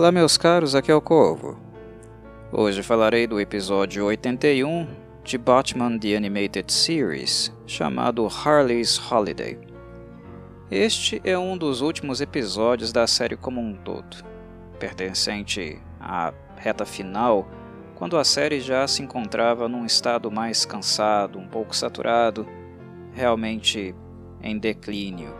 Olá, meus caros, aqui é o Corvo. Hoje falarei do episódio 81 de Batman The Animated Series, chamado Harley's Holiday. Este é um dos últimos episódios da série como um todo, pertencente à reta final, quando a série já se encontrava num estado mais cansado, um pouco saturado, realmente em declínio.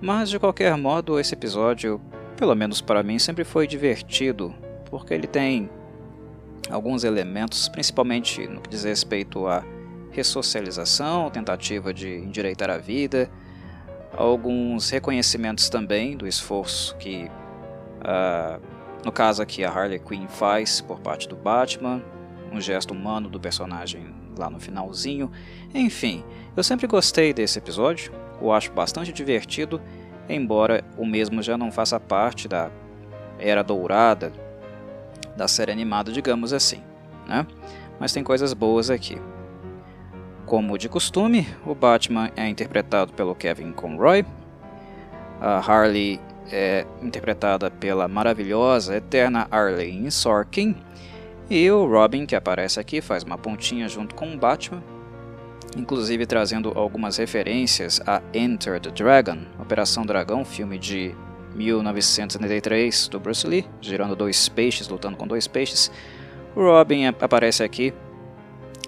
Mas de qualquer modo, esse episódio pelo menos para mim, sempre foi divertido, porque ele tem alguns elementos, principalmente no que diz respeito à ressocialização, tentativa de endireitar a vida, alguns reconhecimentos também do esforço que, uh, no caso aqui, a Harley Quinn faz por parte do Batman, um gesto humano do personagem lá no finalzinho. Enfim, eu sempre gostei desse episódio, o acho bastante divertido embora o mesmo já não faça parte da era dourada da série animada, digamos assim. Né? Mas tem coisas boas aqui. Como de costume, o Batman é interpretado pelo Kevin Conroy, a Harley é interpretada pela maravilhosa, eterna Arlene Sorkin, e o Robin, que aparece aqui, faz uma pontinha junto com o Batman, inclusive trazendo algumas referências a Enter the Dragon, Operação Dragão, filme de 1973 do Bruce Lee, girando dois peixes, lutando com dois peixes. O Robin aparece aqui,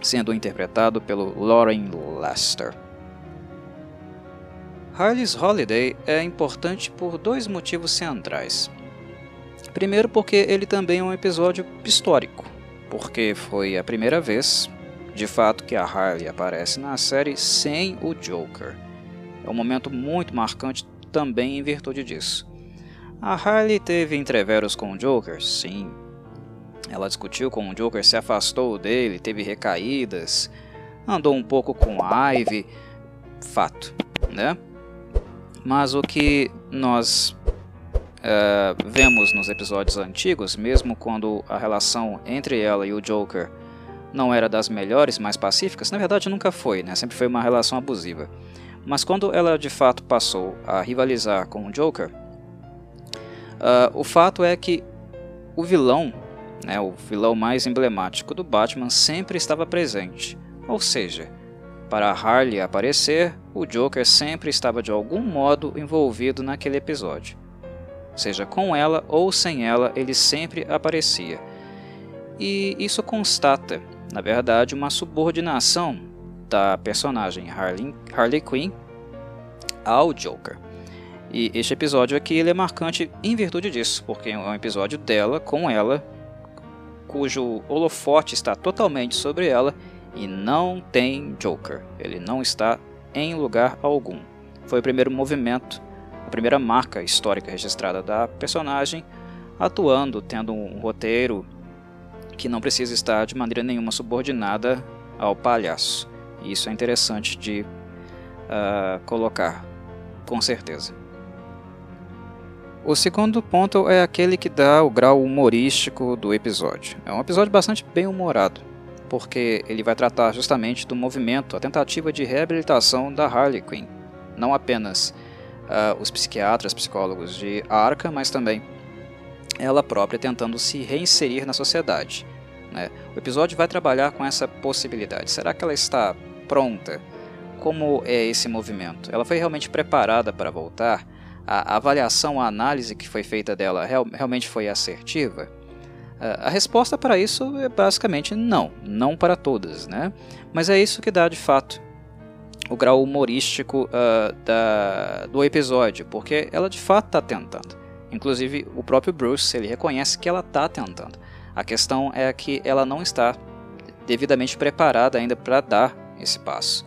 sendo interpretado pelo Lauren Lester. Harley's Holiday é importante por dois motivos centrais. Primeiro, porque ele também é um episódio histórico, porque foi a primeira vez de fato que a Harley aparece na série sem o Joker. É um momento muito marcante também em virtude disso. A Harley teve entreveros com o Joker, sim. Ela discutiu com o Joker, se afastou dele, teve recaídas, andou um pouco com Ivy, fato, né? Mas o que nós uh, vemos nos episódios antigos, mesmo quando a relação entre ela e o Joker não era das melhores, mais pacíficas, na verdade nunca foi, né? sempre foi uma relação abusiva. Mas quando ela de fato passou a rivalizar com o Joker, uh, o fato é que o vilão, né, o vilão mais emblemático do Batman, sempre estava presente. Ou seja, para Harley aparecer, o Joker sempre estava de algum modo envolvido naquele episódio. Seja com ela ou sem ela, ele sempre aparecia. E isso constata na verdade, uma subordinação da personagem Harley, Harley Quinn ao Joker. E este episódio aqui ele é marcante em virtude disso, porque é um episódio dela com ela, cujo holofote está totalmente sobre ela e não tem Joker. Ele não está em lugar algum. Foi o primeiro movimento, a primeira marca histórica registrada da personagem, atuando, tendo um roteiro que não precisa estar de maneira nenhuma subordinada ao palhaço. Isso é interessante de uh, colocar, com certeza. O segundo ponto é aquele que dá o grau humorístico do episódio. É um episódio bastante bem humorado, porque ele vai tratar justamente do movimento, a tentativa de reabilitação da Harley Quinn. Não apenas uh, os psiquiatras, psicólogos de Arkham, mas também ela própria tentando se reinserir na sociedade. Né? O episódio vai trabalhar com essa possibilidade. Será que ela está pronta? Como é esse movimento? Ela foi realmente preparada para voltar? A avaliação, a análise que foi feita dela real, realmente foi assertiva? A resposta para isso é basicamente não, não para todas, né? Mas é isso que dá de fato o grau humorístico uh, da, do episódio, porque ela de fato está tentando. Inclusive o próprio Bruce ele reconhece que ela está tentando. A questão é que ela não está devidamente preparada ainda para dar esse passo.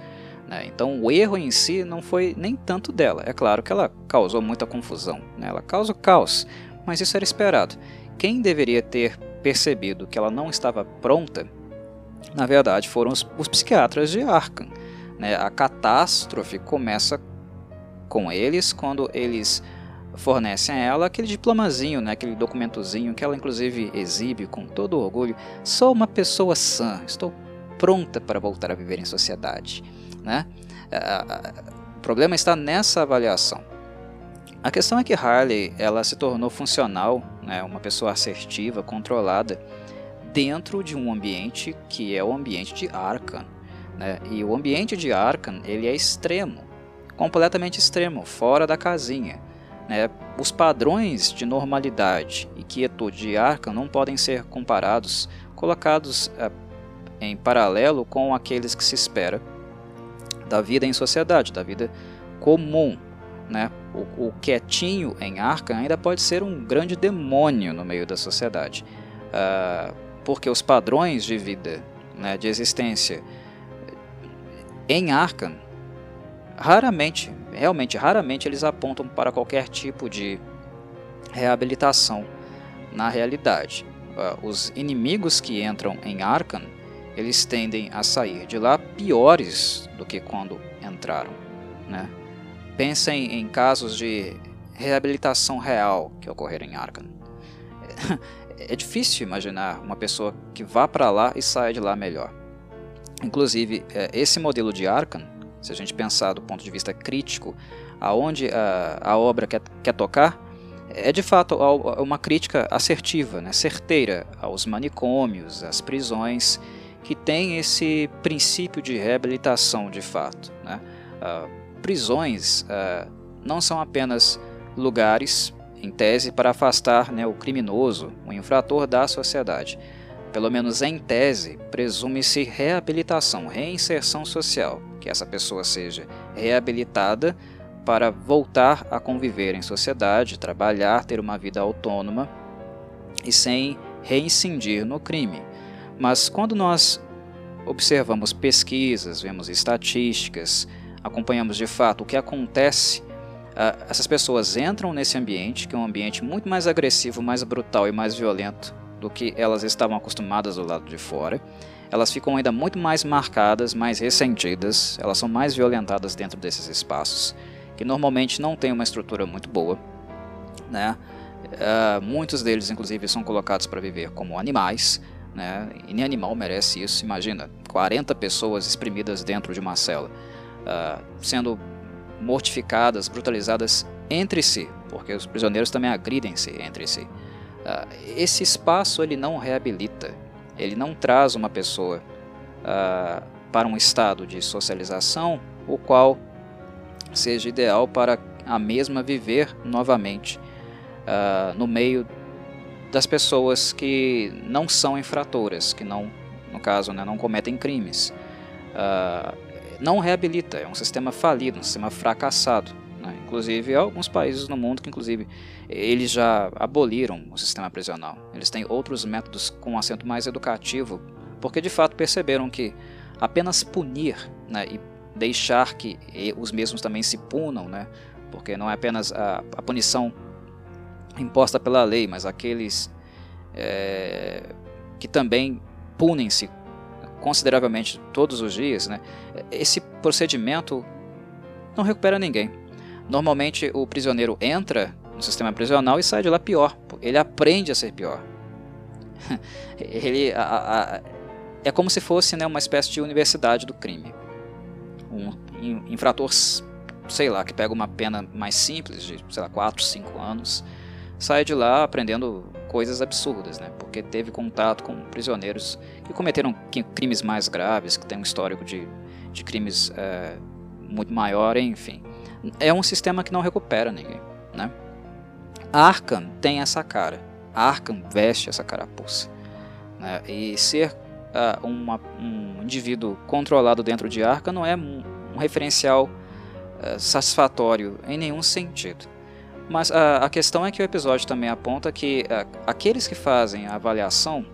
Né? Então o erro em si não foi nem tanto dela. É claro que ela causou muita confusão, né? ela causa caos, mas isso era esperado. Quem deveria ter percebido que ela não estava pronta, na verdade, foram os, os psiquiatras de Arkham. Né? A catástrofe começa com eles quando eles fornecem a ela aquele diplomazinho, né, aquele documentozinho que ela inclusive exibe com todo orgulho. Sou uma pessoa sã, estou pronta para voltar a viver em sociedade. Né? O problema está nessa avaliação. A questão é que Harley ela se tornou funcional né, uma pessoa assertiva, controlada, dentro de um ambiente que é o ambiente de Arkham. Né? E o ambiente de Arkham ele é extremo, completamente extremo, fora da casinha. Né? Os padrões de normalidade e quietude de Arkham não podem ser comparados, colocados uh, em paralelo com aqueles que se espera da vida em sociedade, da vida comum. Né? O, o quietinho em Arkham ainda pode ser um grande demônio no meio da sociedade, uh, porque os padrões de vida, né, de existência em Arkham, raramente, realmente raramente eles apontam para qualquer tipo de reabilitação na realidade. Uh, os inimigos que entram em Arkham, eles tendem a sair de lá piores do que quando entraram, né? Pensem em casos de reabilitação real que ocorreram em Arkham. É difícil imaginar uma pessoa que vá para lá e saia de lá melhor. Inclusive, é, esse modelo de Arkham, se a gente pensar do ponto de vista crítico, aonde a, a obra quer, quer tocar, é de fato uma crítica assertiva, né, certeira aos manicômios, às prisões, que tem esse princípio de reabilitação de fato. Né? Uh, prisões uh, não são apenas lugares, em tese, para afastar né, o criminoso, o infrator da sociedade. Pelo menos em tese, presume-se reabilitação, reinserção social, que essa pessoa seja reabilitada para voltar a conviver em sociedade, trabalhar, ter uma vida autônoma e sem reincidir no crime. Mas quando nós observamos pesquisas, vemos estatísticas, acompanhamos de fato o que acontece, essas pessoas entram nesse ambiente, que é um ambiente muito mais agressivo, mais brutal e mais violento do que elas estavam acostumadas do lado de fora. Elas ficam ainda muito mais marcadas, mais ressentidas, elas são mais violentadas dentro desses espaços, que normalmente não têm uma estrutura muito boa. Né? Uh, muitos deles, inclusive, são colocados para viver como animais, né? e nem animal merece isso. Imagina, 40 pessoas exprimidas dentro de uma cela uh, sendo mortificadas, brutalizadas entre si, porque os prisioneiros também agridem-se entre si. Uh, esse espaço ele não reabilita, ele não traz uma pessoa uh, para um estado de socialização, o qual seja ideal para a mesma viver novamente uh, no meio das pessoas que não são infratoras, que não, no caso, né, não cometem crimes. Uh, não reabilita, é um sistema falido, um sistema fracassado. Né? Inclusive, há alguns países no mundo que, inclusive, eles já aboliram o sistema prisional. Eles têm outros métodos com um acento mais educativo, porque de fato perceberam que apenas punir né, e deixar que os mesmos também se punam, né, porque não é apenas a, a punição imposta pela lei, mas aqueles é, que também punem-se consideravelmente todos os dias, né, esse procedimento não recupera ninguém. Normalmente o prisioneiro entra no sistema prisional e sai de lá pior. Ele aprende a ser pior. ele a, a, é como se fosse né, uma espécie de universidade do crime. Um infrator, sei lá, que pega uma pena mais simples de, sei lá, 4, 5 anos, sai de lá aprendendo coisas absurdas, né? Porque teve contato com prisioneiros que cometeram crimes mais graves, que têm um histórico de, de crimes é, muito maior, enfim. É um sistema que não recupera ninguém, né? Arkham tem essa cara. Arkham veste essa carapuça. Né? E ser uh, uma, um indivíduo controlado dentro de Arkham não é um, um referencial uh, satisfatório em nenhum sentido. Mas a, a questão é que o episódio também aponta que aqueles que fazem a avaliação,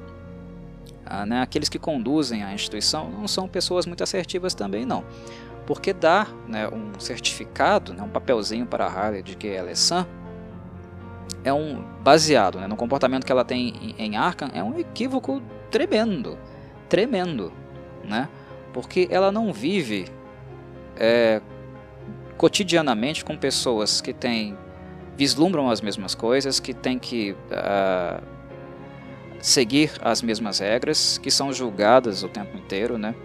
né, aqueles que conduzem a instituição, não são pessoas muito assertivas também não. Porque dar né, um certificado, né, um papelzinho para a Harley de que ela é sã, é um baseado né, no comportamento que ela tem em, Arkham, é um equívoco tremendo, tremendo, né? Porque ela não vive é, cotidianamente com pessoas que têm vislumbram as mesmas coisas, que têm que uh, seguir as mesmas regras, que são julgadas o tempo inteiro, né?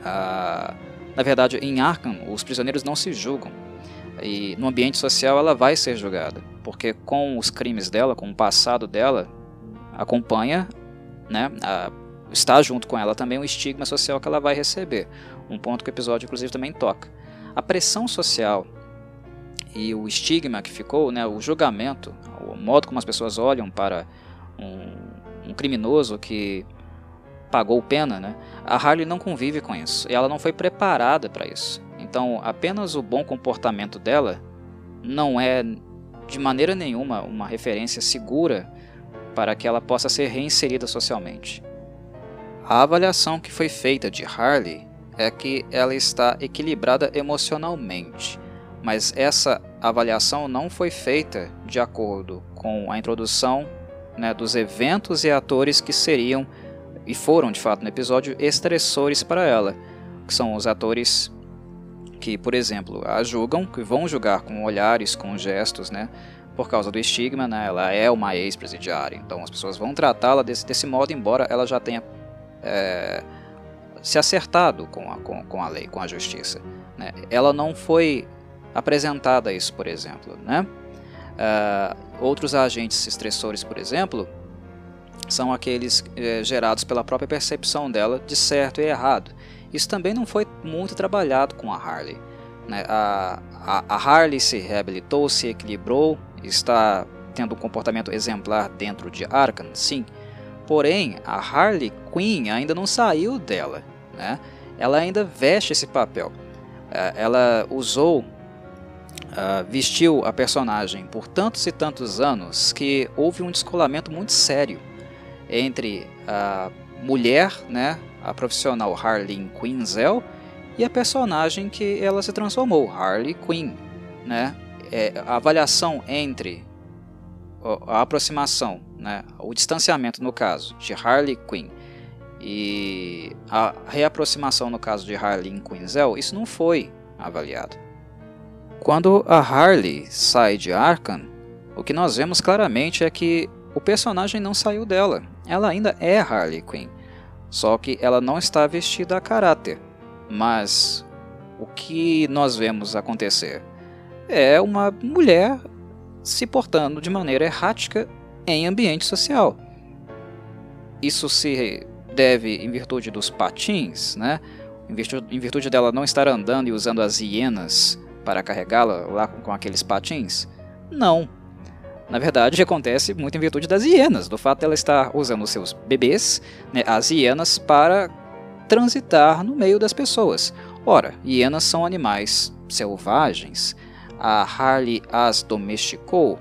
Uh, na verdade, em Arkham, os prisioneiros não se julgam. E no ambiente social ela vai ser julgada, porque com os crimes dela, com o passado dela, acompanha, né, a, está junto com ela também o estigma social que ela vai receber. Um ponto que o episódio inclusive também toca. A pressão social e o estigma que ficou, né, o julgamento, o modo como as pessoas olham para um, um criminoso que pagou pena, né, a Harley não convive com isso e ela não foi preparada para isso. Então, apenas o bom comportamento dela não é de maneira nenhuma uma referência segura para que ela possa ser reinserida socialmente. A avaliação que foi feita de Harley é que ela está equilibrada emocionalmente, mas essa avaliação não foi feita de acordo com a introdução né, dos eventos e atores que seriam e foram de fato no episódio estressores para ela, que são os atores que, por exemplo, a julgam, que vão julgar com olhares, com gestos, né? Por causa do estigma, né? Ela é uma ex-presidiária, então as pessoas vão tratá-la desse, desse modo, embora ela já tenha é, se acertado com a, com, com a lei, com a justiça. Né? Ela não foi apresentada a isso, por exemplo. Né? Uh, outros agentes estressores, por exemplo, são aqueles é, gerados pela própria percepção dela de certo e errado. Isso também não foi muito trabalhado com a Harley. Né? A, a, a Harley se reabilitou, se equilibrou, está tendo um comportamento exemplar dentro de Arkham, sim. Porém, a Harley Quinn ainda não saiu dela. Né? Ela ainda veste esse papel. É, ela usou, uh, vestiu a personagem por tantos e tantos anos que houve um descolamento muito sério entre a mulher, né, a profissional Harley Quinzel e a personagem que ela se transformou, Harley Quinn. Né? É, a avaliação entre a aproximação, né, o distanciamento no caso de Harley Quinn e a reaproximação no caso de Harley Quinzel, isso não foi avaliado. Quando a Harley sai de Arkham, o que nós vemos claramente é que o personagem não saiu dela. Ela ainda é Harley Quinn. Só que ela não está vestida a caráter. Mas o que nós vemos acontecer é uma mulher se portando de maneira errática em ambiente social. Isso se deve em virtude dos patins, né? Em virtude, em virtude dela não estar andando e usando as hienas para carregá-la lá com, com aqueles patins? Não. Na verdade, acontece muito em virtude das hienas, do fato dela estar usando seus bebês, né, as hienas, para transitar no meio das pessoas. Ora, hienas são animais selvagens. A Harley as domesticou?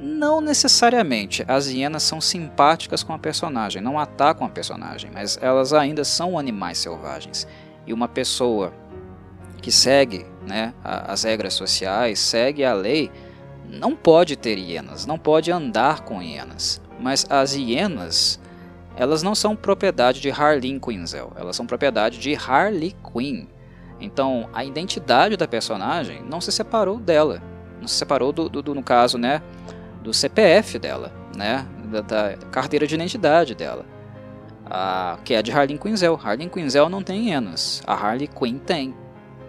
Não necessariamente. As hienas são simpáticas com a personagem, não atacam a personagem, mas elas ainda são animais selvagens. E uma pessoa que segue né, as regras sociais, segue a lei, não pode ter hienas, não pode andar com hienas. Mas as hienas, elas não são propriedade de Harleen Quinzel, elas são propriedade de Harley Quinn. Então, a identidade da personagem não se separou dela, não se separou do, do, do no caso, né, do CPF dela, né, da, da carteira de identidade dela, que é de Harleen Quinzel. Harleen Quinzel não tem hienas, a Harley Quinn tem.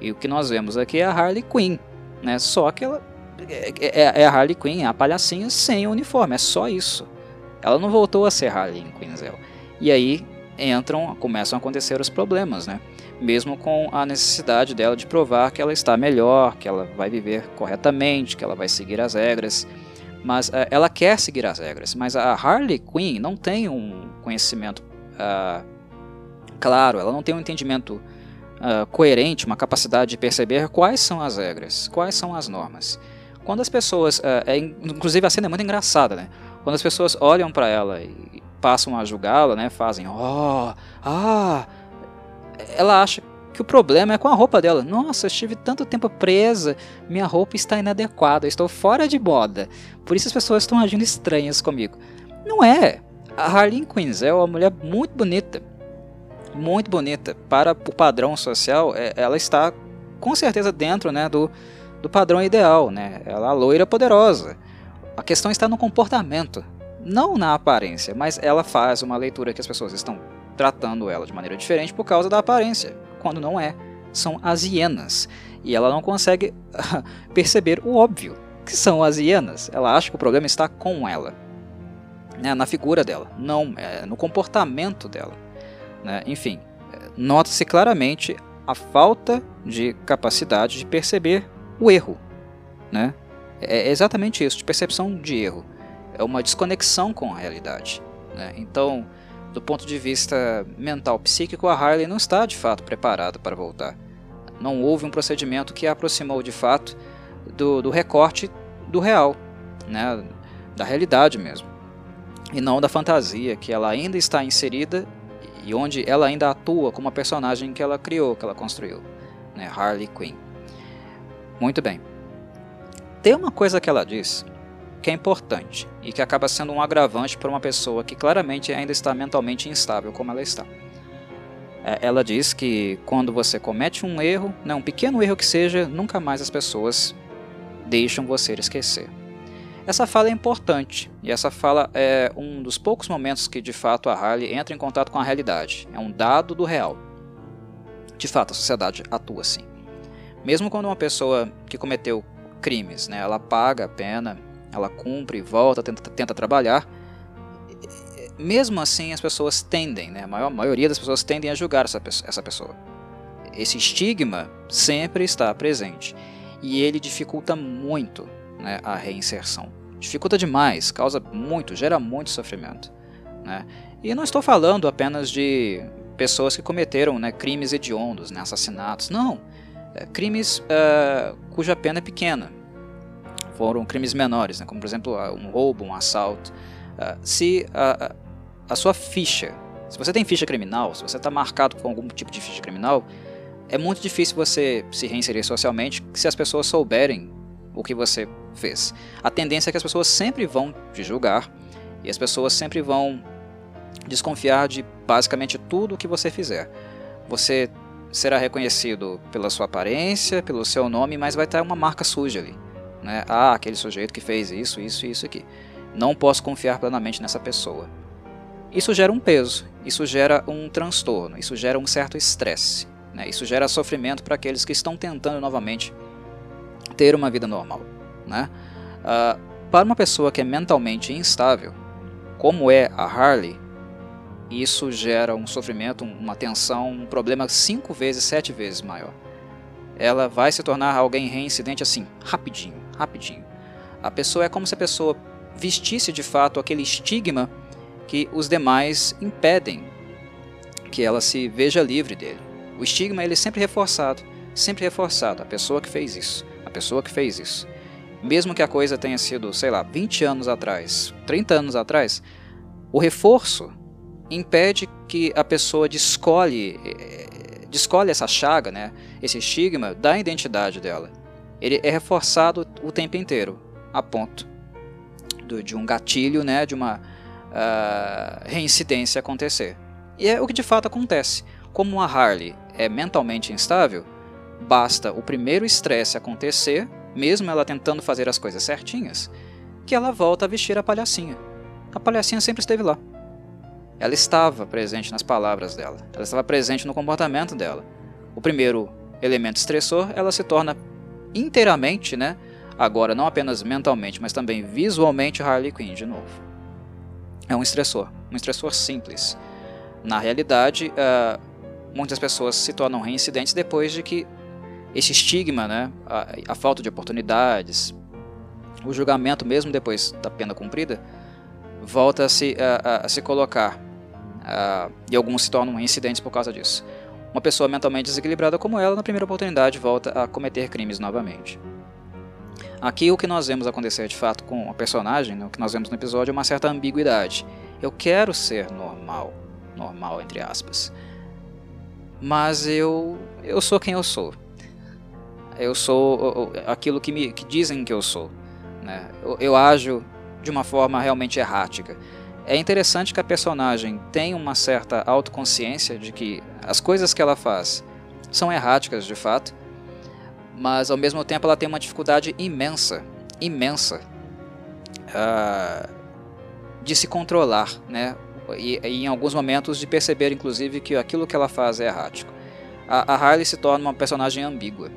E o que nós vemos aqui é a Harley Quinn, né, só que ela é, é, é a Harley Quinn, a palhacinha sem uniforme, é só isso. Ela não voltou a ser Harley Quinzel. E aí entram, começam a acontecer os problemas, né? Mesmo com a necessidade dela de provar que ela está melhor, que ela vai viver corretamente, que ela vai seguir as regras. Mas uh, ela quer seguir as regras, mas a Harley Quinn não tem um conhecimento uh, claro, ela não tem um entendimento uh, coerente, uma capacidade de perceber quais são as regras, quais são as normas. Quando as pessoas, é, inclusive a cena é muito engraçada, né? Quando as pessoas olham para ela e passam a julgá-la, né? Fazem, oh, ah, ela acha que o problema é com a roupa dela. Nossa, eu estive tanto tempo presa, minha roupa está inadequada, estou fora de moda. Por isso as pessoas estão agindo estranhas comigo. Não é. A Harleen Quinzel é uma mulher muito bonita. Muito bonita. Para o padrão social, é, ela está com certeza dentro né, do, do padrão ideal. Né? Ela é a loira poderosa. A questão está no comportamento, não na aparência, mas ela faz uma leitura que as pessoas estão tratando ela de maneira diferente por causa da aparência, quando não é. são as hienas. E ela não consegue perceber o óbvio, que são as hienas. Ela acha que o problema está com ela, né, na figura dela, não, é no comportamento dela. Né? Enfim, nota-se claramente a falta de capacidade de perceber o erro. Né? É exatamente isso, de percepção de erro. É uma desconexão com a realidade. Né? Então, do ponto de vista mental psíquico, a Harley não está de fato preparada para voltar. Não houve um procedimento que a aproximou de fato do, do recorte do real, né? da realidade mesmo, e não da fantasia que ela ainda está inserida e onde ela ainda atua como a personagem que ela criou, que ela construiu, né? Harley Quinn. Muito bem. Tem uma coisa que ela diz que é importante e que acaba sendo um agravante para uma pessoa que claramente ainda está mentalmente instável como ela está. É, ela diz que quando você comete um erro, né, um pequeno erro que seja, nunca mais as pessoas deixam você esquecer. Essa fala é importante e essa fala é um dos poucos momentos que de fato a Harley entra em contato com a realidade. É um dado do real. De fato, a sociedade atua assim. Mesmo quando uma pessoa que cometeu crimes, né, ela paga a pena, ela cumpre, volta, tenta, tenta trabalhar. Mesmo assim, as pessoas tendem, né, a maior maioria das pessoas tendem a julgar essa, essa pessoa. Esse estigma sempre está presente e ele dificulta muito né, a reinserção. Dificulta demais, causa muito, gera muito sofrimento. Né? E não estou falando apenas de pessoas que cometeram né, crimes hediondos, né, assassinatos. Não, crimes uh, cuja pena é pequena foram crimes menores, né, como por exemplo um roubo, um assalto. Uh, se a, a sua ficha, se você tem ficha criminal, se você está marcado com algum tipo de ficha criminal, é muito difícil você se reinserir socialmente se as pessoas souberem o que você fez. A tendência é que as pessoas sempre vão te julgar e as pessoas sempre vão desconfiar de basicamente tudo o que você fizer. Você será reconhecido pela sua aparência, pelo seu nome, mas vai ter uma marca suja ali. Né? Ah, aquele sujeito que fez isso, isso e isso aqui. Não posso confiar plenamente nessa pessoa. Isso gera um peso, isso gera um transtorno, isso gera um certo estresse. Né? Isso gera sofrimento para aqueles que estão tentando novamente ter uma vida normal. Né? Uh, para uma pessoa que é mentalmente instável, como é a Harley, isso gera um sofrimento, uma tensão, um problema cinco vezes, sete vezes maior. Ela vai se tornar alguém reincidente assim, rapidinho rapidinho. A pessoa é como se a pessoa vestisse de fato aquele estigma que os demais impedem que ela se veja livre dele. O estigma ele é sempre reforçado, sempre reforçado. A pessoa que fez isso, a pessoa que fez isso. Mesmo que a coisa tenha sido, sei lá, 20 anos atrás, 30 anos atrás, o reforço impede que a pessoa descolhe, eh, descolhe essa chaga, né, esse estigma da identidade dela ele é reforçado o tempo inteiro, a ponto do, de um gatilho, né, de uma uh, reincidência acontecer. E é o que de fato acontece. Como a Harley é mentalmente instável, basta o primeiro estresse acontecer, mesmo ela tentando fazer as coisas certinhas, que ela volta a vestir a palhacinha. A palhacinha sempre esteve lá. Ela estava presente nas palavras dela, ela estava presente no comportamento dela. O primeiro elemento estressor, ela se torna inteiramente, né? Agora, não apenas mentalmente, mas também visualmente, Harley Quinn de novo. É um estressor, um estressor simples. Na realidade, uh, muitas pessoas se tornam reincidentes depois de que esse estigma, né, a, a falta de oportunidades, o julgamento mesmo depois da pena cumprida, volta a se, a, a se colocar. Uh, e alguns se tornam reincidentes por causa disso. Uma pessoa mentalmente desequilibrada como ela, na primeira oportunidade, volta a cometer crimes novamente. Aqui o que nós vemos acontecer de fato com a personagem, né, o que nós vemos no episódio, é uma certa ambiguidade. Eu quero ser normal, normal entre aspas, mas eu eu sou quem eu sou. Eu sou aquilo que me que dizem que eu sou. Né? Eu, eu ajo de uma forma realmente errática. É interessante que a personagem tem uma certa autoconsciência de que as coisas que ela faz são erráticas de fato, mas ao mesmo tempo ela tem uma dificuldade imensa, imensa, uh, de se controlar, né? E, e, em alguns momentos de perceber, inclusive, que aquilo que ela faz é errático. a, a Harley se torna uma personagem ambígua.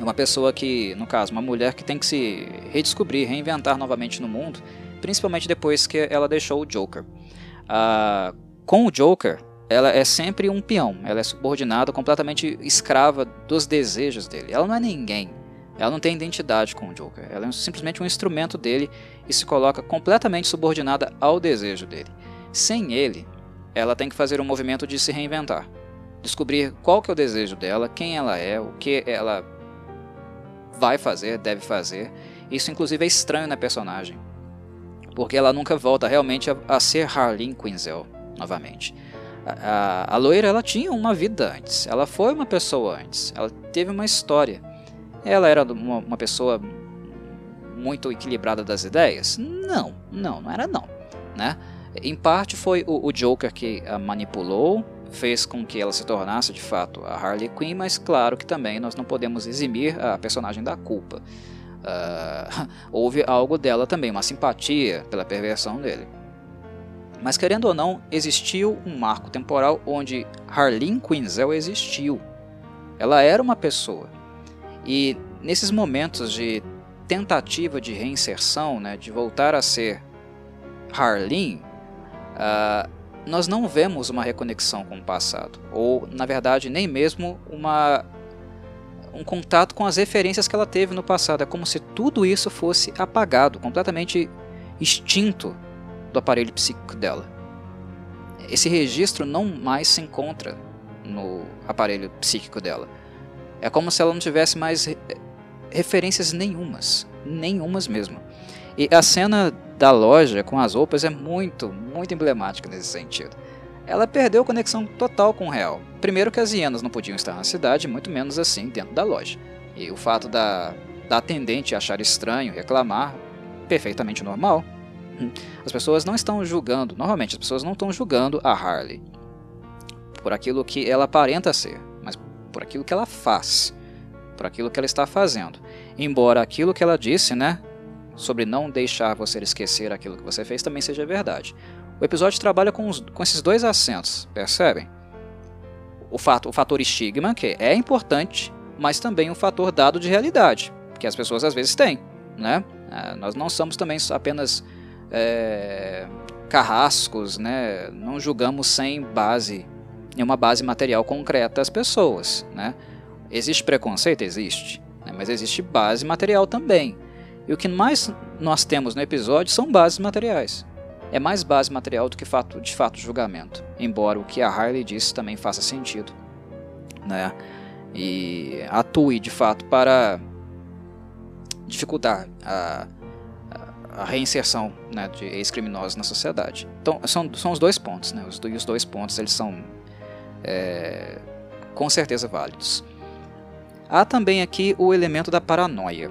Uma pessoa que, no caso, uma mulher que tem que se redescobrir, reinventar novamente no mundo, principalmente depois que ela deixou o Joker. Ah, com o Joker, ela é sempre um peão, ela é subordinada, completamente escrava dos desejos dele. Ela não é ninguém, ela não tem identidade com o Joker, ela é simplesmente um instrumento dele e se coloca completamente subordinada ao desejo dele. Sem ele, ela tem que fazer um movimento de se reinventar, descobrir qual que é o desejo dela, quem ela é, o que ela vai fazer, deve fazer. Isso inclusive é estranho na personagem, porque ela nunca volta realmente a, a ser Harleen Quinzel novamente. A, a, a, loira ela tinha uma vida antes, ela foi uma pessoa antes, ela teve uma história. Ela era uma, uma pessoa muito equilibrada das ideias? Não, não, não era não, né? Em parte foi o, o Joker que a manipulou, fez com que ela se tornasse de fato a Harley Quinn, mas claro que também nós não podemos eximir a personagem da culpa. Uh, houve algo dela também, uma simpatia pela perversão dele. Mas querendo ou não, existiu um marco temporal onde Harleen Quinzel existiu. Ela era uma pessoa. E nesses momentos de tentativa de reinserção, né, de voltar a ser Harleen, uh, nós não vemos uma reconexão com o passado, ou na verdade nem mesmo uma um contato com as referências que ela teve no passado. É como se tudo isso fosse apagado, completamente extinto do aparelho psíquico dela. Esse registro não mais se encontra no aparelho psíquico dela. É como se ela não tivesse mais referências nenhumas, nenhumas mesmo. E a cena da loja com as roupas é muito, muito emblemática nesse sentido. Ela perdeu conexão total com o real. Primeiro que as hienas não podiam estar na cidade, muito menos assim dentro da loja. E o fato da, da atendente achar estranho, reclamar, perfeitamente normal. As pessoas não estão julgando, normalmente as pessoas não estão julgando a Harley por aquilo que ela aparenta ser, mas por aquilo que ela faz, por aquilo que ela está fazendo. Embora aquilo que ela disse, né, sobre não deixar você esquecer aquilo que você fez também seja verdade. O episódio trabalha com, os, com esses dois acentos, percebem? O, fato, o fator estigma, que é importante, mas também um fator dado de realidade, que as pessoas às vezes têm. Né? É, nós não somos também apenas é, carrascos, né? não julgamos sem base, nenhuma base material concreta as pessoas. Né? Existe preconceito? Existe. Né? Mas existe base material também. E o que mais nós temos no episódio são bases materiais. É mais base material do que fato, de fato julgamento, embora o que a Harley disse também faça sentido, né? E atue de fato para dificultar a, a reinserção né, de ex-criminosos na sociedade. Então são, são os dois pontos, né? Os, os dois pontos eles são é, com certeza válidos. Há também aqui o elemento da paranoia.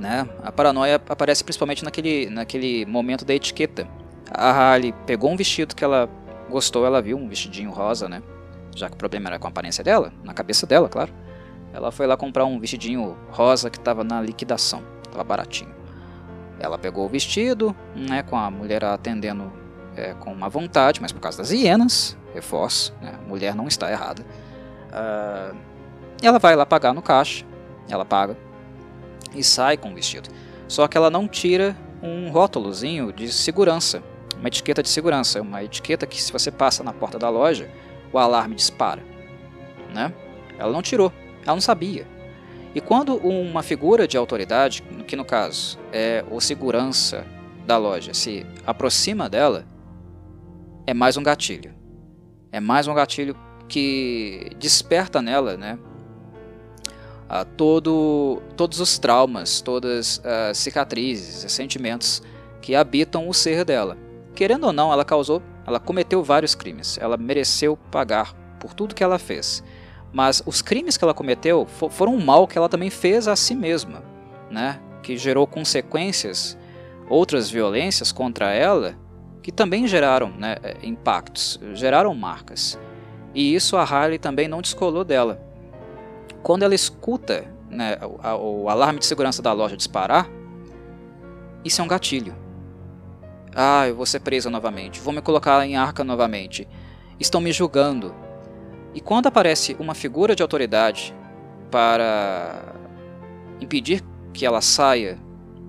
Né? A paranoia aparece principalmente naquele, naquele momento da etiqueta. A Harley pegou um vestido que ela gostou, ela viu um vestidinho rosa, né? Já que o problema era com a aparência dela, na cabeça dela, claro. Ela foi lá comprar um vestidinho rosa que estava na liquidação, estava baratinho. Ela pegou o vestido, né, com a mulher atendendo é, com uma vontade, mas por causa das hienas, reforço, né, a mulher não está errada. Uh, ela vai lá pagar no caixa, ela paga, e sai com o vestido. Só que ela não tira um rótulozinho de segurança, uma etiqueta de segurança, uma etiqueta que se você passa na porta da loja, o alarme dispara, né? Ela não tirou, ela não sabia. E quando uma figura de autoridade, que no caso é o segurança da loja, se aproxima dela, é mais um gatilho. É mais um gatilho que desperta nela, né, uh, todo, todos os traumas, todas as cicatrizes, os sentimentos que habitam o ser dela. Querendo ou não, ela causou, ela cometeu vários crimes. Ela mereceu pagar por tudo que ela fez. Mas os crimes que ela cometeu foram um mal que ela também fez a si mesma, né? Que gerou consequências, outras violências contra ela, que também geraram né, impactos, geraram marcas. E isso a Harley também não descolou dela. Quando ela escuta né, o, o alarme de segurança da loja disparar, isso é um gatilho. Ah, eu vou ser presa novamente. Vou me colocar em arca novamente. Estão me julgando. E quando aparece uma figura de autoridade para impedir que ela saia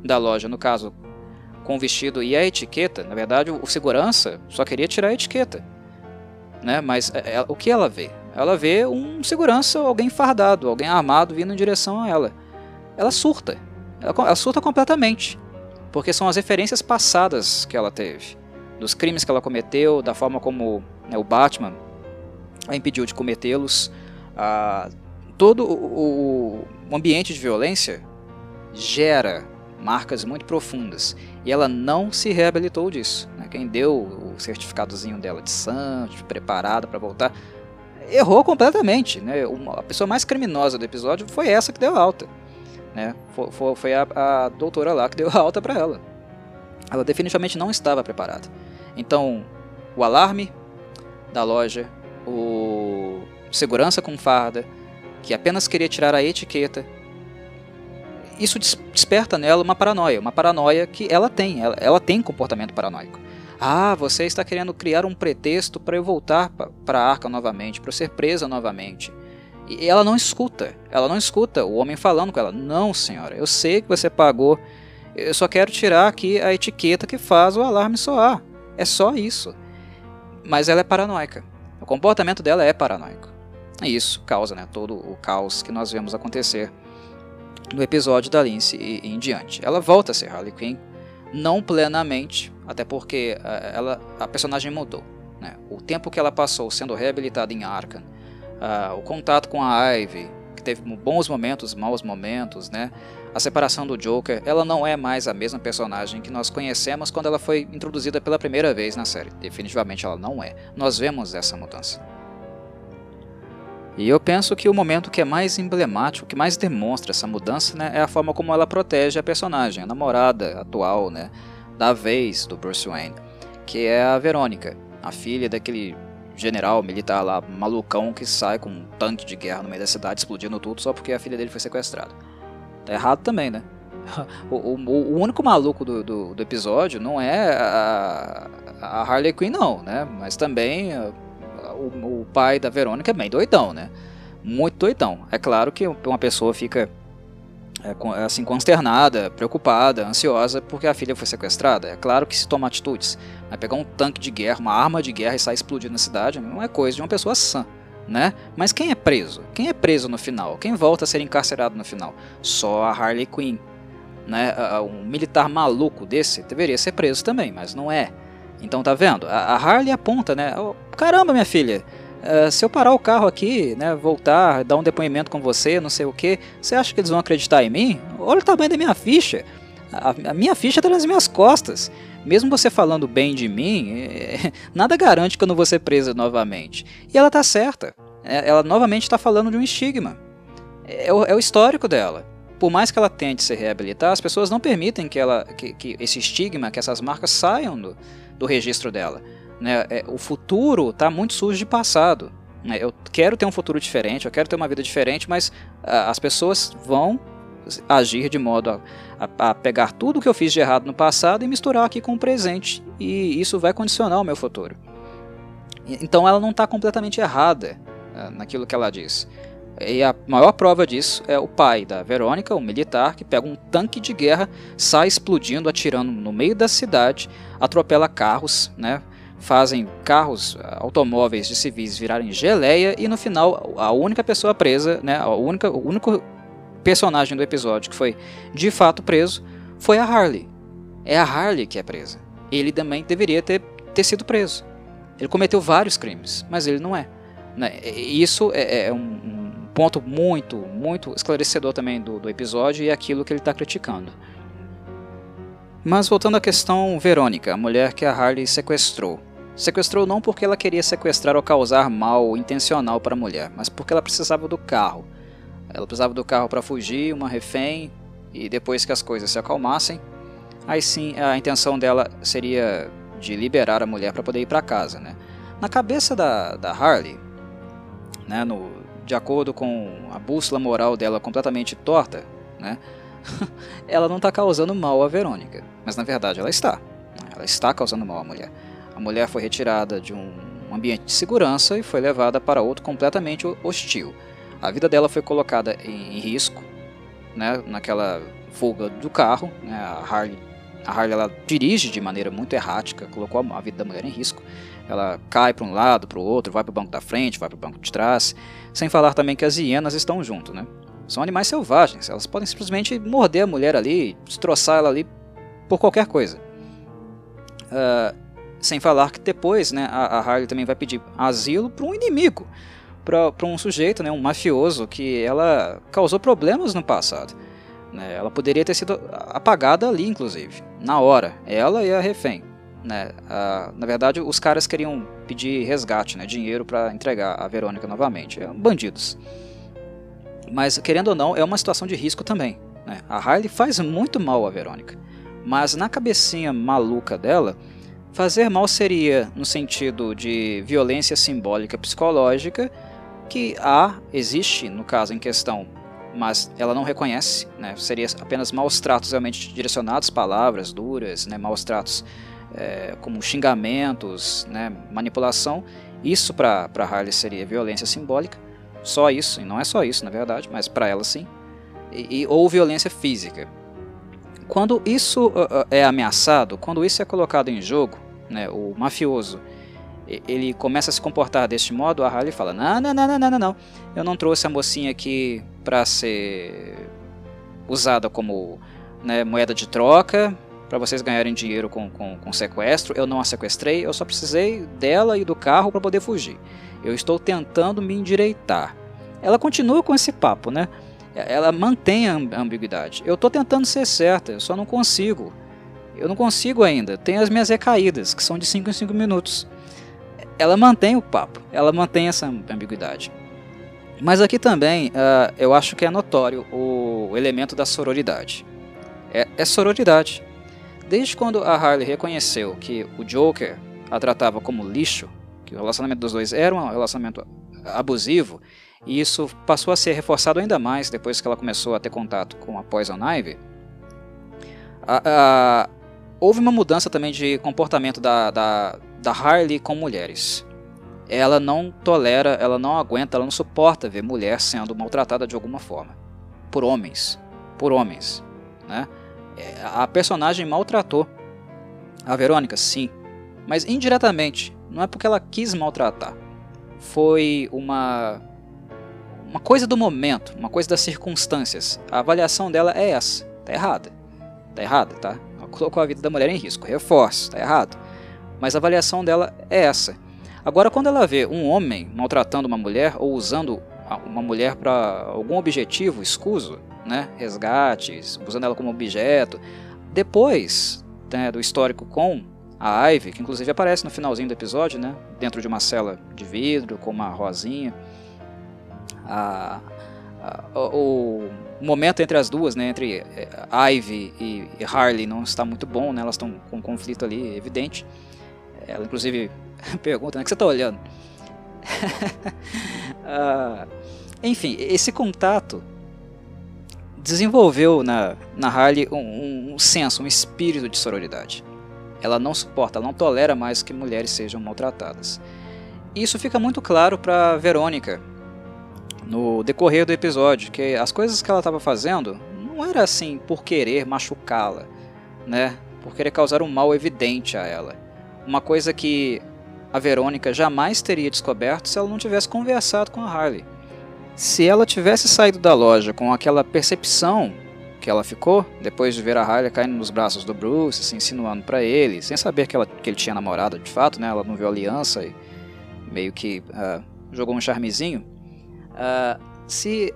da loja, no caso, com o vestido e a etiqueta, na verdade, o segurança só queria tirar a etiqueta. Né? Mas é, é, o que ela vê? Ela vê um segurança, alguém fardado, alguém armado vindo em direção a ela. Ela surta. Ela, ela surta completamente. Porque são as referências passadas que ela teve. Dos crimes que ela cometeu, da forma como né, o Batman a impediu de cometê-los. Todo o, o ambiente de violência gera marcas muito profundas. E ela não se reabilitou disso. Né? Quem deu o certificadozinho dela de santo, preparada para voltar, errou completamente. Né? A pessoa mais criminosa do episódio foi essa que deu alta. Né? Foi, foi, foi a, a, doutora lá que deu alta para ela. Ela definitivamente não estava preparada. Então, o alarme da loja, o segurança com farda, que apenas queria tirar a etiqueta isso desperta nela uma paranoia, uma paranoia que ela tem, ela, ela tem comportamento paranoico. Ah, você está querendo criar um pretexto para eu voltar para a arca novamente, para eu ser presa novamente. E ela não escuta, ela não escuta o homem falando com ela. Não, senhora, eu sei que você pagou, eu só quero tirar aqui a etiqueta que faz o alarme soar. É só isso. Mas ela é paranoica. O comportamento dela é paranoico. E isso causa né, todo o caos que nós vemos acontecer no episódio da Lindsay e, e em diante. Ela volta a ser Harley Quinn, não plenamente, até porque uh, ela, a personagem mudou. Né? O tempo que ela passou sendo reabilitada em Arkham, uh, o contato com a Ivy, que teve bons momentos, maus momentos, né? a separação do Joker, ela não é mais a mesma personagem que nós conhecemos quando ela foi introduzida pela primeira vez na série. Definitivamente ela não é. Nós vemos essa mudança. E eu penso que o momento que é mais emblemático, que mais demonstra essa mudança, né, é a forma como ela protege a personagem, a namorada atual, né, da vez do Bruce Wayne, que é a Verônica, a filha daquele general militar lá, malucão, que sai com um tanque de guerra no meio da cidade explodindo tudo só porque a filha dele foi sequestrada. Tá errado também, né? O, o, o único maluco do, do, do, episódio não é a, a Harley Quinn, não, né? Mas também o, o pai da Verônica é bem doidão, né? Muito doidão. É claro que uma pessoa fica é, assim consternada, preocupada, ansiosa porque a filha foi sequestrada. É claro que se toma atitudes. Mas pegar um tanque de guerra, uma arma de guerra e sair explodindo na cidade não é coisa de uma pessoa sã. Né? Mas quem é preso? Quem é preso no final? Quem volta a ser encarcerado no final? Só a Harley Quinn. Né? Um militar maluco desse deveria ser preso também, mas não é. Então tá vendo? A, Harley aponta, né? Caramba, minha filha, uh, se eu parar o carro aqui, né, voltar, dar um depoimento com você, não sei o que, você acha que eles vão acreditar em mim? Olha o tamanho da minha ficha. A, minha ficha está nas minhas costas. Mesmo você falando bem de mim, é, nada garante que eu não vou ser presa novamente. E ela tá certa. É, ela novamente está falando de um estigma. É o, é o histórico dela por mais que ela tente se reabilitar, as pessoas não permitem que, ela, que, que esse estigma, que essas marcas saiam do, do registro dela. Né? É, o futuro está muito sujo de passado. Né? Eu quero ter um futuro diferente, eu quero ter uma vida diferente, mas ah, as pessoas vão agir de modo a, a, a, pegar tudo que eu fiz de errado no passado e misturar aqui com o presente. E isso vai condicionar o meu futuro. Então ela não está completamente errada uh, naquilo que ela diz. E a maior prova disso é o pai da Verônica, um militar, que pega um tanque de guerra, sai explodindo, atirando no meio da cidade, atropela carros, né? Fazem carros, eh, automóveis de civis virarem geleia e no final a única pessoa presa, né, a única, o único personagem do episódio que foi de fato preso foi a Harley. É a Harley que é presa. Ele também deveria ter, ter sido preso. Ele cometeu vários crimes, mas ele não é. Né? Isso é, é um, ponto muito, muito esclarecedor também do, do episódio e é aquilo que ele está criticando. Mas voltando à questão Verônica, a mulher que a Harley sequestrou. Sequestrou não porque ela queria sequestrar ou causar mal intencional para a mulher, mas porque ela precisava do carro. Ela precisava do carro para fugir, uma refém, e depois que as coisas se acalmassem, aí sim a intenção dela seria de liberar a mulher para poder ir para casa. Né? Na cabeça da, da Harley, né, no, de acordo com a bússola moral dela completamente torta, né, ela não está causando mal a Verônica. Mas na verdade ela está. Ela está causando mal à mulher. Mulher foi retirada de um um ambiente de segurança e foi levada para outro completamente hostil. A vida dela foi colocada em, risco, né, naquela fuga do carro. Né, a Harley, a Harley ela dirige de maneira muito errática, colocou a vida da mulher em risco. Ela cai para um lado, para o outro, vai para o banco da frente, vai para o banco de trás. Sem falar também que as hienas estão junto, né? São animais selvagens, elas podem simplesmente morder a mulher ali, destroçar ela ali por qualquer coisa. Uh, sem falar que depois né, a, a Harley também vai pedir asilo para um inimigo, para um sujeito, né, um mafioso, que ela causou problemas no passado. Né? Ela poderia ter sido apagada ali, inclusive, na hora, ela e a refém. Né? Uh, na verdade, os caras queriam pedir resgate, né, dinheiro para entregar a Verônica novamente. Bandidos. Mas, querendo ou não, é uma situação de risco também. Né? A Harley faz muito mal a Verônica. Mas na cabecinha maluca dela, fazer mal seria no sentido de violência simbólica psicológica, que há, existe no caso em questão, mas ela não reconhece, né? seria apenas maus tratos realmente direcionados, palavras duras, né? maus tratos é, como xingamentos, né? manipulação. Isso para Harley seria violência simbólica. Só isso, e não é só isso na verdade, mas para ela sim. E, e, ou violência física. Quando isso uh, uh, é ameaçado, quando isso é colocado em jogo, né, o mafioso, ele começa a se comportar deste modo, a Harley fala: não, não, não, não, não, não, eu não trouxe a mocinha aqui para ser usada como né, moeda de troca, para vocês ganharem dinheiro com, com, com sequestro. Eu não a sequestrei, eu só precisei dela e do carro para poder fugir. Eu estou tentando me endireitar. Ela continua com esse papo, né? Ela mantém a ambiguidade. Eu estou tentando ser certa, eu só não consigo. Eu não consigo ainda. Tem as minhas recaídas, que são de 5 em 5 minutos. Ela mantém o papo, ela mantém essa ambiguidade. Mas aqui também uh, eu acho que é notório o elemento da sororidade. É, é sororidade. Desde quando a Harley reconheceu que o Joker a tratava como lixo, que o relacionamento dos dois era um relacionamento abusivo, e isso passou a ser reforçado ainda mais depois que ela começou a ter contato com a Poison Ivy, a, a, houve uma mudança também de comportamento da, da, da Harley com mulheres. Ela não tolera, ela não aguenta, ela não suporta ver mulher sendo maltratada de alguma forma. Por homens. Por homens. Né? É, a personagem maltratou a Verônica, sim. Mas indiretamente. Não é porque ela quis maltratar. Foi uma uma coisa do momento, uma coisa das circunstâncias. A avaliação dela é essa. Tá errada. Tá errada, tá? Ela colocou a vida da mulher em risco. Reforço, tá errado. Mas a avaliação dela é essa. Agora, quando ela vê um homem maltratando uma mulher ou usando uma mulher para algum objetivo escuso, né, resgates, usando ela como objeto, depois né, do histórico com a Ivy, que inclusive aparece no finalzinho do episódio, né, dentro de uma cela de vidro com uma rosinha, a, a, o momento entre as duas, né, entre eh, Ivy e Harley não está muito bom, né, elas estão com um conflito ali evidente. Ela inclusive pergunta, né, o que você está olhando? uh, enfim, esse contato desenvolveu na, na Harley um, um, senso, um espírito de sororidade. Ela não suporta, ela não tolera mais que mulheres sejam maltratadas. Isso fica muito claro para Verônica no decorrer do episódio, que as coisas que ela estava fazendo não era assim por querer machucá-la, né? Por querer causar um mal evidente a ela. Uma coisa que a Verônica jamais teria descoberto se ela não tivesse conversado com a Harley. Se ela tivesse saído da loja com aquela percepção que ela ficou, depois de ver a Harley caindo nos braços do Bruce, se insinuando para ele, sem saber que, ela, que ele tinha namorada de fato, né? Ela não viu aliança e meio que uh, jogou um charmezinho. Uh, se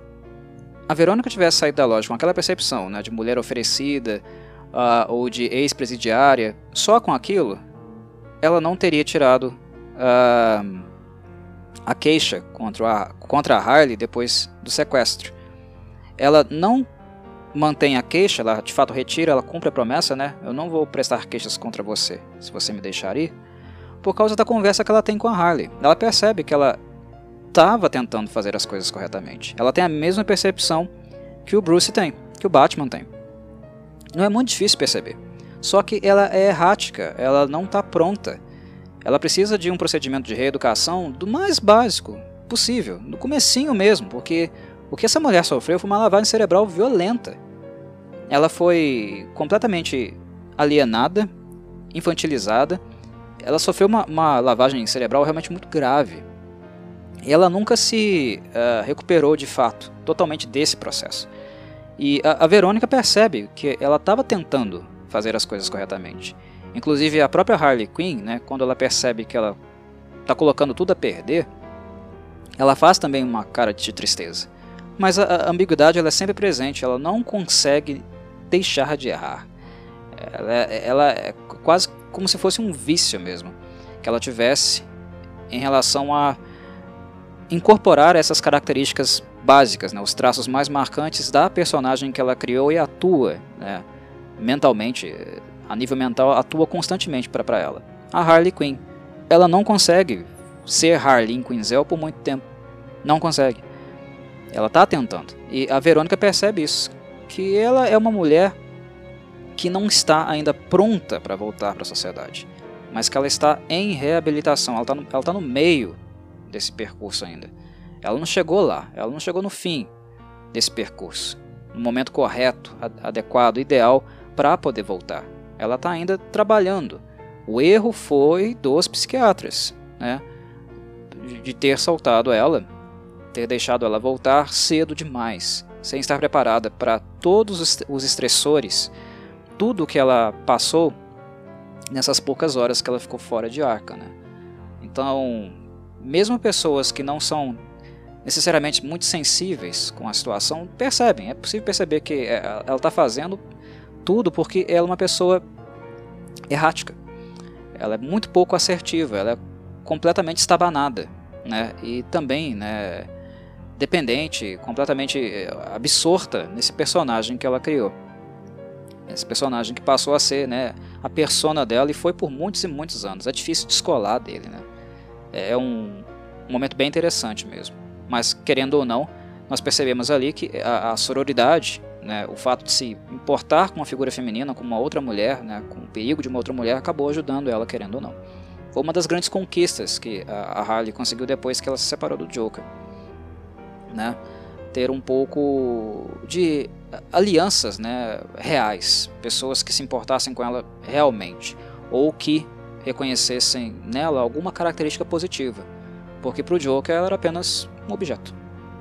a Verônica tivesse saído da loja com aquela percepção né, de mulher oferecida uh, ou de ex-presidiária, só com aquilo, ela não teria tirado uh, a queixa contra a, contra a Harley depois do sequestro. Ela não mantém a queixa, ela de fato retira, ela cumpre a promessa, né? Eu não vou prestar queixas contra você, se você me deixar ir, por causa da conversa que ela tem com a Harley. Ela percebe que ela estava tentando fazer as coisas corretamente. Ela tem a mesma percepção que o Bruce tem, que o Batman tem. Não é muito difícil perceber. Só que ela é errática, ela não está pronta. ela precisa de um procedimento de reeducação do mais básico possível, no comecinho mesmo, porque o que essa mulher sofreu foi uma lavagem cerebral violenta. Ela foi completamente alienada, infantilizada, ela sofreu uma, uma lavagem cerebral realmente muito grave. Ela nunca se uh, recuperou de fato, totalmente desse processo. E a, a Verônica percebe que ela estava tentando fazer as coisas corretamente. Inclusive a própria Harley Quinn, né, quando ela percebe que ela está colocando tudo a perder, ela faz também uma cara de tristeza. Mas a, a ambiguidade ela é sempre presente, ela não consegue deixar de errar. Ela, é, ela é quase como se fosse um vício mesmo que ela tivesse em relação a incorporar essas características básicas, né, os traços mais marcantes da personagem que ela criou e atua né, mentalmente, a nível mental, atua constantemente para ela. A Harley Quinn, ela não consegue ser Harley Quinzel por muito tempo, não consegue. Ela está tentando e a Verônica percebe isso, que ela é uma mulher que não está ainda pronta para voltar para a sociedade, mas que ela está em reabilitação, ela está no, tá no meio desse percurso ainda. Ela não chegou lá, ela não chegou no fim desse percurso, no momento correto, adequado, ideal para poder voltar. Ela está ainda trabalhando. O erro foi dos psiquiatras, né? de ter soltado ela, ter deixado ela voltar cedo demais, sem estar preparada para todos os estressores tudo que ela passou nessas poucas horas que ela ficou fora de Arca. Né? Então, mesmo pessoas que não são necessariamente muito sensíveis com a situação percebem. É possível perceber que é, ela está fazendo tudo porque ela é uma pessoa errática. Ela é muito pouco assertiva, ela é completamente estabanada, né? E também, né, dependente, completamente é, absorta nesse personagem que ela criou. Esse personagem que passou a ser né, a persona dela e foi por muitos e muitos anos. É difícil descolar dele. Né? É um, um momento bem interessante mesmo. Mas, querendo ou não, nós percebemos ali que a, a sororidade, né, o fato de se importar com uma figura feminina, com uma outra mulher, né, com o perigo de uma outra mulher, acabou ajudando ela, querendo ou não. Foi uma das grandes conquistas que a, a Harley conseguiu depois que ela se separou do Joker. Né? Ter um pouco de alianças né, reais, pessoas que se importassem com ela realmente, ou que reconhecessem nela alguma característica positiva, porque para o Joker ela era apenas um objeto,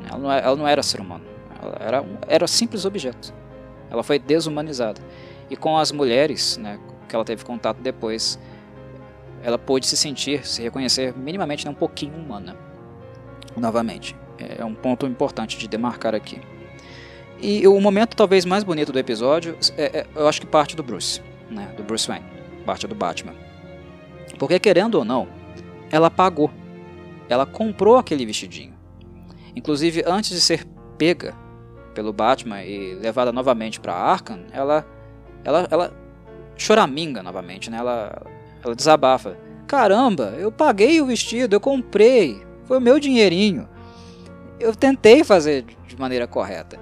ela não, é, ela não era ser humano, ela era, um, era simples objeto, ela foi desumanizada. E com as mulheres né, que ela teve contato depois, ela pôde se sentir, se reconhecer minimamente né, um pouquinho humana, novamente. É um ponto importante de demarcar aqui. E o momento talvez mais bonito do episódio, é, é, eu acho que parte do Bruce, né, do Bruce Wayne, parte do Batman. Porque querendo ou não, ela pagou. Ela comprou aquele vestidinho. Inclusive, antes de ser pega pelo Batman e levada novamente para Arkham, ela, ela, ela choraminga novamente, né? Ela, ela desabafa. Caramba, eu paguei o vestido, eu comprei, foi o meu dinheirinho. Eu tentei fazer de maneira correta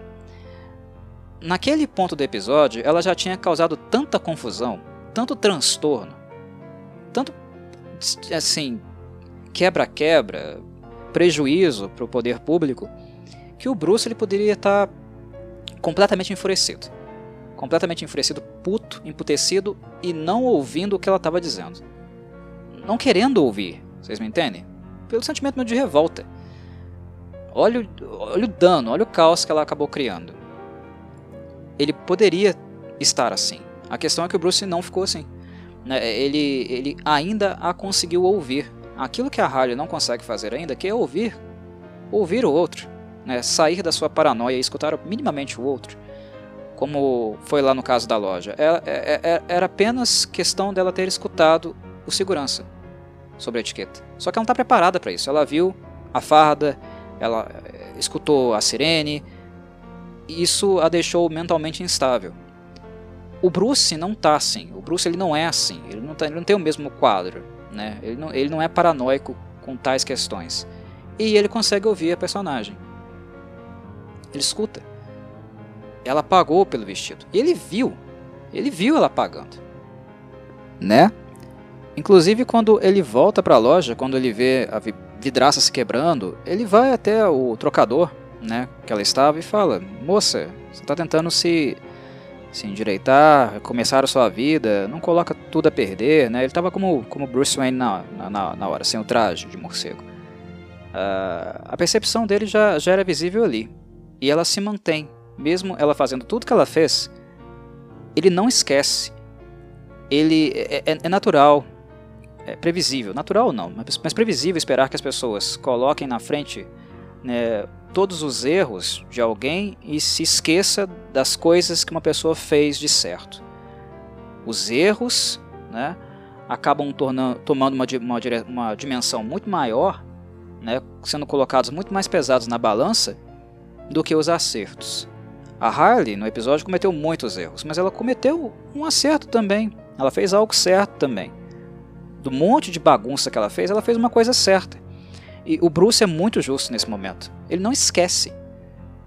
naquele ponto do episódio, ela já tinha causado tanta confusão, tanto transtorno, tanto assim, quebra-quebra, prejuízo para o poder público, que o Bruce ele poderia estar tá completamente enfurecido. Completamente enfurecido, puto, emputecido e não ouvindo o que ela estava dizendo. Não querendo ouvir, vocês me entendem? Pelo sentimento de revolta. Olha, olha o dano, olha o caos que ela acabou criando ele poderia estar assim. A questão é que o Bruce não ficou assim. Né? Ele, ele ainda a conseguiu ouvir. Aquilo que a Harley não consegue fazer ainda, que é ouvir, ouvir o outro, né? sair da sua paranoia e escutar minimamente o outro, como foi lá no caso da loja. Era, é, é, é, era apenas questão dela ter escutado o segurança sobre a etiqueta. Só que ela não está preparada para isso. Ela viu a farda, ela escutou a sirene, isso a deixou mentalmente instável. O Bruce não tá assim. O Bruce ele não é assim. Ele não, tá, ele não tem o mesmo quadro. Né? Ele, não, ele não é paranoico com tais questões. E ele consegue ouvir a personagem. Ele escuta. Ela pagou pelo vestido. E ele viu. Ele viu ela pagando. Né? Inclusive quando ele volta para a loja, quando ele vê a vidraça se quebrando, ele vai até o trocador, né, que ela estava e fala: "Moça, você está tentando se se endireitar, começar a sua vida, não coloca tudo a perder, né? Ele estava como como Bruce Wayne na, na, na hora, sem o traje de morcego. Uh, a percepção dele já, já era visível ali. E ela se mantém. Mesmo ela fazendo tudo que ela fez, ele não esquece. Ele é, é, é natural, é previsível. Natural não, mas, previsível esperar que as pessoas coloquem na frente né, todos os erros de alguém e se esqueça das coisas que uma pessoa fez de certo. Os erros né, acabam tornando, tomando uma, uma, uma dimensão muito maior né, sendo colocados muito mais pesados na balança do que os acertos. A Harley, no episódio, cometeu muitos erros, mas ela cometeu um acerto também. Ela fez algo certo também. Do monte de bagunça que ela fez, ela fez uma coisa certa. E o Bruce é muito justo nesse momento. Ele não esquece.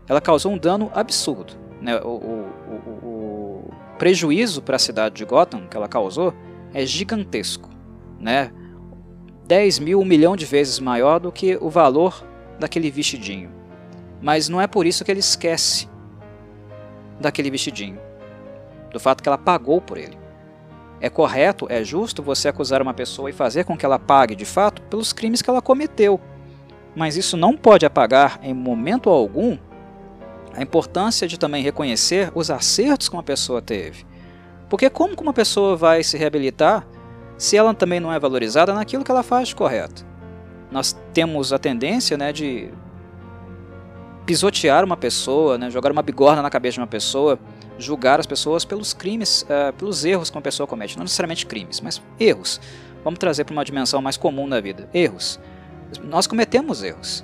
Ela causou um dano absurdo. Né? O, o, o, o prejuízo para a cidade de Gotham que ela causou é gigantesco. Né? 10 mil, um milhão de vezes maior do que o valor daquele vestidinho. Mas não é por isso que ele esquece daquele vestidinho, do fato que ela pagou por ele. É correto, é justo você acusar uma pessoa e fazer com que ela pague de fato pelos crimes que ela cometeu. Mas isso não pode apagar em momento algum a importância de também reconhecer os acertos que uma pessoa teve. Porque como uma pessoa vai se reabilitar se ela também não é valorizada naquilo que ela faz de correto. Nós temos a tendência né, de pisotear uma pessoa, né, jogar uma bigorna na cabeça de uma pessoa, julgar as pessoas pelos crimes, uh, pelos erros que uma pessoa comete. Não necessariamente crimes, mas erros. Vamos trazer para uma dimensão mais comum da vida. Erros. Nós cometemos erros.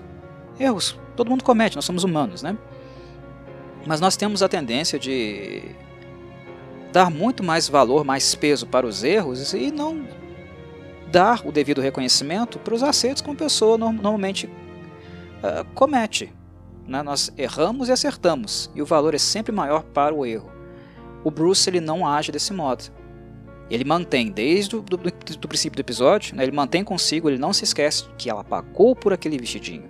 Erros. Todo mundo comete, nós somos humanos, né? Mas nós temos a tendência de dar muito mais valor, mais peso para os erros e não dar o devido reconhecimento para os acertos que uma pessoa normalmente uh, comete. Né? Nós erramos e acertamos, e o valor é sempre maior para o erro. O Bruce ele não age desse modo. Ele mantém, desde o do, do, princípio do episódio, né? ele mantém consigo, ele não se esquece que ela pagou por aquele vestidinho.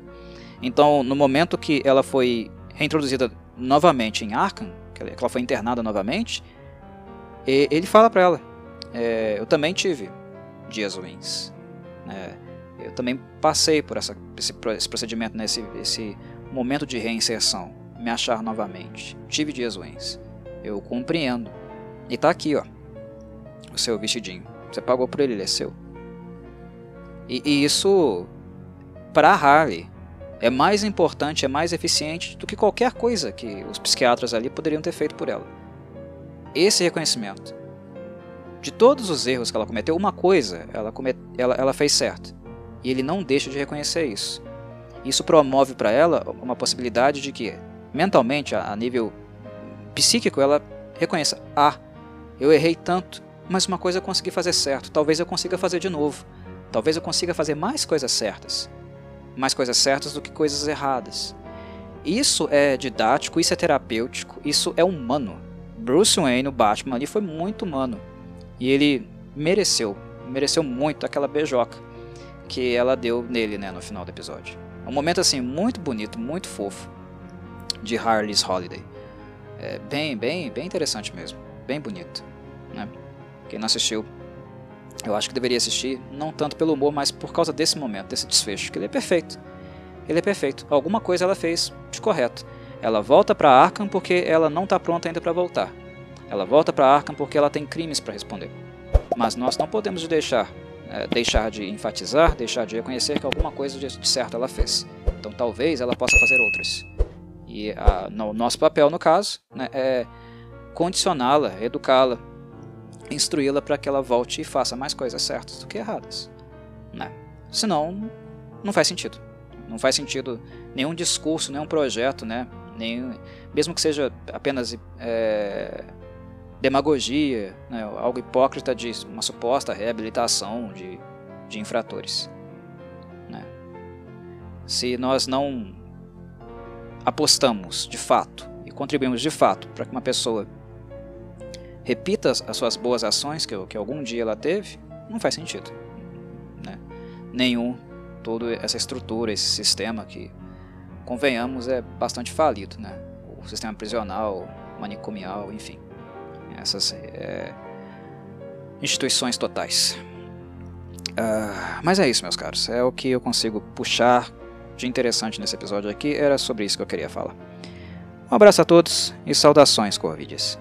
Então, no momento que ela foi reintroduzida novamente em Arkham, que ela foi internada novamente, ele fala para ela: é, Eu também tive dias ruins. Né? Eu também passei por essa, esse, esse procedimento, nesse esse momento de reinserção, me achar novamente. Tive dias ruins. Eu compreendo. E tá aqui, ó, o seu vestidinho. Você pagou por ele, ele é seu. E, e isso, para Harley, é mais importante, é mais eficiente do que qualquer coisa que os psiquiatras ali poderiam ter feito por ela esse reconhecimento. De todos os erros que ela cometeu, uma coisa ela, ela, ela fez certo. E ele não deixa de reconhecer isso. Isso promove para ela uma possibilidade de que, mentalmente, a nível psíquico, ela reconheça: ah, eu errei tanto, mas uma coisa eu consegui fazer certo, talvez eu consiga fazer de novo. Talvez eu consiga fazer mais coisas certas. Mais coisas certas do que coisas erradas. Isso é didático, isso é terapêutico, isso é humano. Bruce Wayne, o Batman ali, foi muito humano. E ele mereceu, mereceu muito aquela beijoca que ela deu nele, né, no final do episódio. Um momento assim muito bonito, muito fofo de Harley's Holiday. É bem, bem, bem interessante mesmo, bem bonito, né? Quem não assistiu, eu acho que deveria assistir, não tanto pelo humor, mas por causa desse momento, desse desfecho, que ele é perfeito. Ele é perfeito. Alguma coisa ela fez de correto. Ela volta para Arkham porque ela não está pronta ainda para voltar. Ela volta para Arkham porque ela tem crimes para responder. Mas nós não podemos deixar, é, deixar de enfatizar, deixar de reconhecer que alguma coisa de certo ela fez. Então talvez ela possa fazer outras. E a, no, nosso papel, no caso, né, é condicioná-la, educá-la, instruí-la para que ela volte e faça mais coisas certas do que erradas. Né? Senão, não faz sentido. Não faz sentido nenhum discurso, nenhum projeto, né? nem, mesmo que seja apenas é, demagogia, né, algo hipócrita de uma suposta reabilitação de, de infratores. Né. Se nós não apostamos de fato e contribuímos de fato para que uma pessoa repita as suas boas ações que, que algum dia ela teve, não faz sentido. Né? Nenhum, toda essa estrutura, esse sistema que, convenhamos, é bastante falido. Né? O sistema prisional, manicomial, enfim. Essas é, instituições totais. Uh, mas é isso, meus caros. É o que eu consigo puxar de interessante nesse episódio aqui. Era sobre isso que eu queria falar. Um abraço a todos e saudações, Corvides.